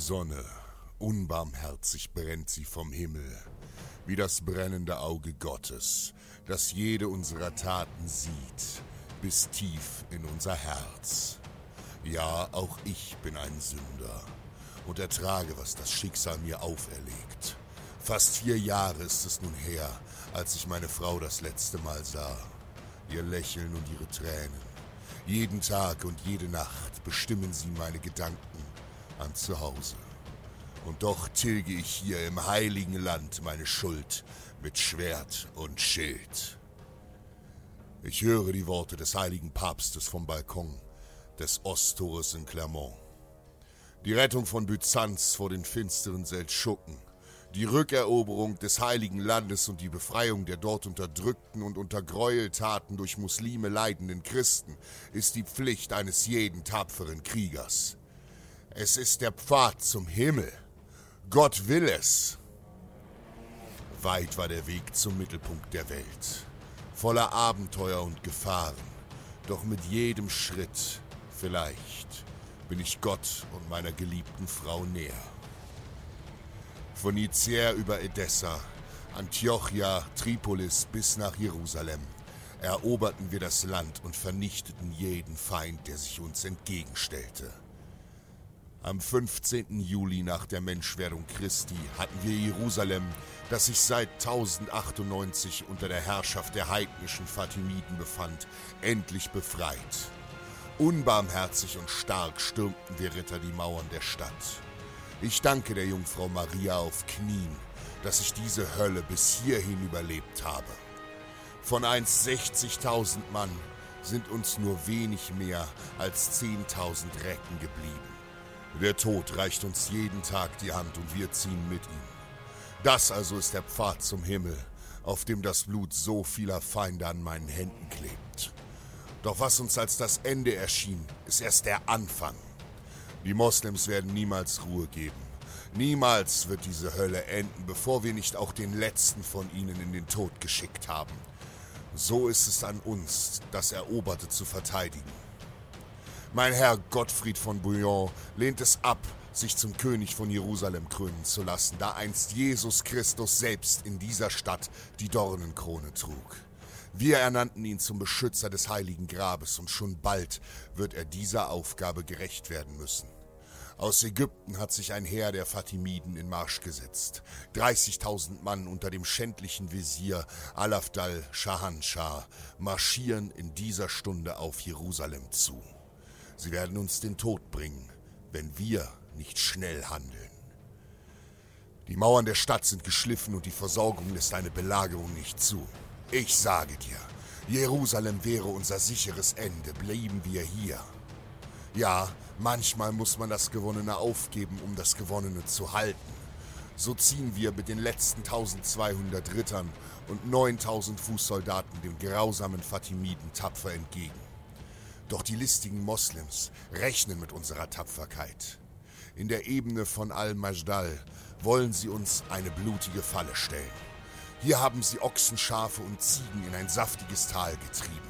Sonne, unbarmherzig brennt sie vom Himmel, wie das brennende Auge Gottes, das jede unserer Taten sieht, bis tief in unser Herz. Ja, auch ich bin ein Sünder und ertrage, was das Schicksal mir auferlegt. Fast vier Jahre ist es nun her, als ich meine Frau das letzte Mal sah. Ihr Lächeln und ihre Tränen. Jeden Tag und jede Nacht bestimmen sie meine Gedanken an zu Hause. Und doch tilge ich hier im heiligen Land meine Schuld mit Schwert und Schild. Ich höre die Worte des heiligen Papstes vom Balkon des Osttores in Clermont. Die Rettung von Byzanz vor den finsteren Seldschuken, die Rückeroberung des heiligen Landes und die Befreiung der dort unterdrückten und unter Gräueltaten durch Muslime leidenden Christen ist die Pflicht eines jeden tapferen Kriegers. Es ist der Pfad zum Himmel. Gott will es. Weit war der Weg zum Mittelpunkt der Welt, voller Abenteuer und Gefahren. Doch mit jedem Schritt, vielleicht, bin ich Gott und meiner geliebten Frau näher. Von Nizer über Edessa, Antiochia, Tripolis bis nach Jerusalem eroberten wir das Land und vernichteten jeden Feind, der sich uns entgegenstellte. Am 15. Juli nach der Menschwerdung Christi hatten wir Jerusalem, das sich seit 1098 unter der Herrschaft der heidnischen Fatimiden befand, endlich befreit. Unbarmherzig und stark stürmten wir Ritter die Mauern der Stadt. Ich danke der Jungfrau Maria auf Knien, dass ich diese Hölle bis hierhin überlebt habe. Von einst 60.000 Mann sind uns nur wenig mehr als 10.000 Recken geblieben. Der Tod reicht uns jeden Tag die Hand und wir ziehen mit ihm. Das also ist der Pfad zum Himmel, auf dem das Blut so vieler Feinde an meinen Händen klebt. Doch was uns als das Ende erschien, ist erst der Anfang. Die Moslems werden niemals Ruhe geben. Niemals wird diese Hölle enden, bevor wir nicht auch den letzten von ihnen in den Tod geschickt haben. So ist es an uns, das Eroberte zu verteidigen. Mein Herr Gottfried von Bouillon lehnt es ab, sich zum König von Jerusalem krönen zu lassen, da einst Jesus Christus selbst in dieser Stadt die Dornenkrone trug. Wir ernannten ihn zum Beschützer des heiligen Grabes und schon bald wird er dieser Aufgabe gerecht werden müssen. Aus Ägypten hat sich ein Heer der Fatimiden in Marsch gesetzt. 30.000 Mann unter dem schändlichen Visier Alafdal Shahanshah marschieren in dieser Stunde auf Jerusalem zu. Sie werden uns den Tod bringen, wenn wir nicht schnell handeln. Die Mauern der Stadt sind geschliffen und die Versorgung lässt eine Belagerung nicht zu. Ich sage dir, Jerusalem wäre unser sicheres Ende, blieben wir hier. Ja, manchmal muss man das Gewonnene aufgeben, um das Gewonnene zu halten. So ziehen wir mit den letzten 1200 Rittern und 9000 Fußsoldaten den grausamen Fatimiden tapfer entgegen. Doch die listigen Moslems rechnen mit unserer Tapferkeit. In der Ebene von Al-Majdal wollen sie uns eine blutige Falle stellen. Hier haben sie Ochsen, Schafe und Ziegen in ein saftiges Tal getrieben.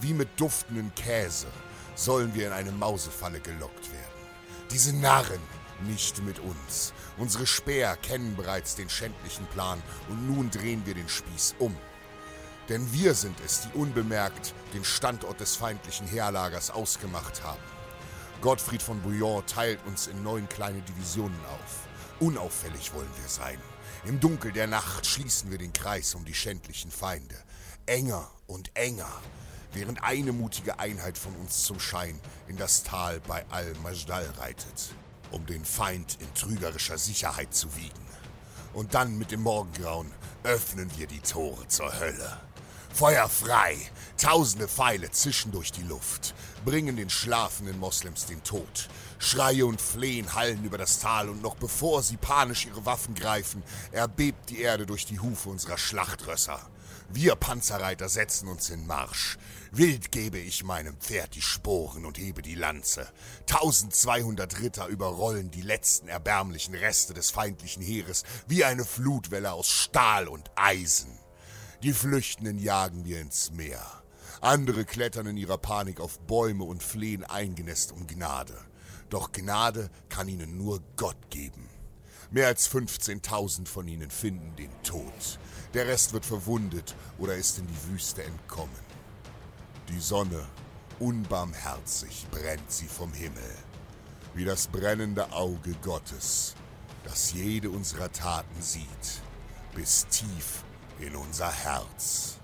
Wie mit duftenden Käse sollen wir in eine Mausefalle gelockt werden. Diese Narren nicht mit uns. Unsere Speer kennen bereits den schändlichen Plan und nun drehen wir den Spieß um. Denn wir sind es, die unbemerkt den Standort des feindlichen Heerlagers ausgemacht haben. Gottfried von Bouillon teilt uns in neun kleine Divisionen auf. Unauffällig wollen wir sein. Im Dunkel der Nacht schließen wir den Kreis um die schändlichen Feinde. Enger und enger, während eine mutige Einheit von uns zum Schein in das Tal bei Al-Majdal reitet um den Feind in trügerischer Sicherheit zu wiegen. Und dann mit dem Morgengrauen öffnen wir die Tore zur Hölle. Feuer frei, tausende Pfeile zischen durch die Luft, bringen den schlafenden Moslems den Tod. Schreie und Flehen hallen über das Tal und noch bevor sie panisch ihre Waffen greifen, erbebt die Erde durch die Hufe unserer Schlachtrösser. Wir Panzerreiter setzen uns in Marsch. Wild gebe ich meinem Pferd die Sporen und hebe die Lanze. 1200 Ritter überrollen die letzten erbärmlichen Reste des feindlichen Heeres wie eine Flutwelle aus Stahl und Eisen. Die Flüchtenden jagen wir ins Meer. Andere klettern in ihrer Panik auf Bäume und flehen eingenässt um Gnade. Doch Gnade kann ihnen nur Gott geben. Mehr als 15.000 von ihnen finden den Tod. Der Rest wird verwundet oder ist in die Wüste entkommen. Die Sonne, unbarmherzig brennt sie vom Himmel, wie das brennende Auge Gottes, das jede unserer Taten sieht, bis tief in unser Herz.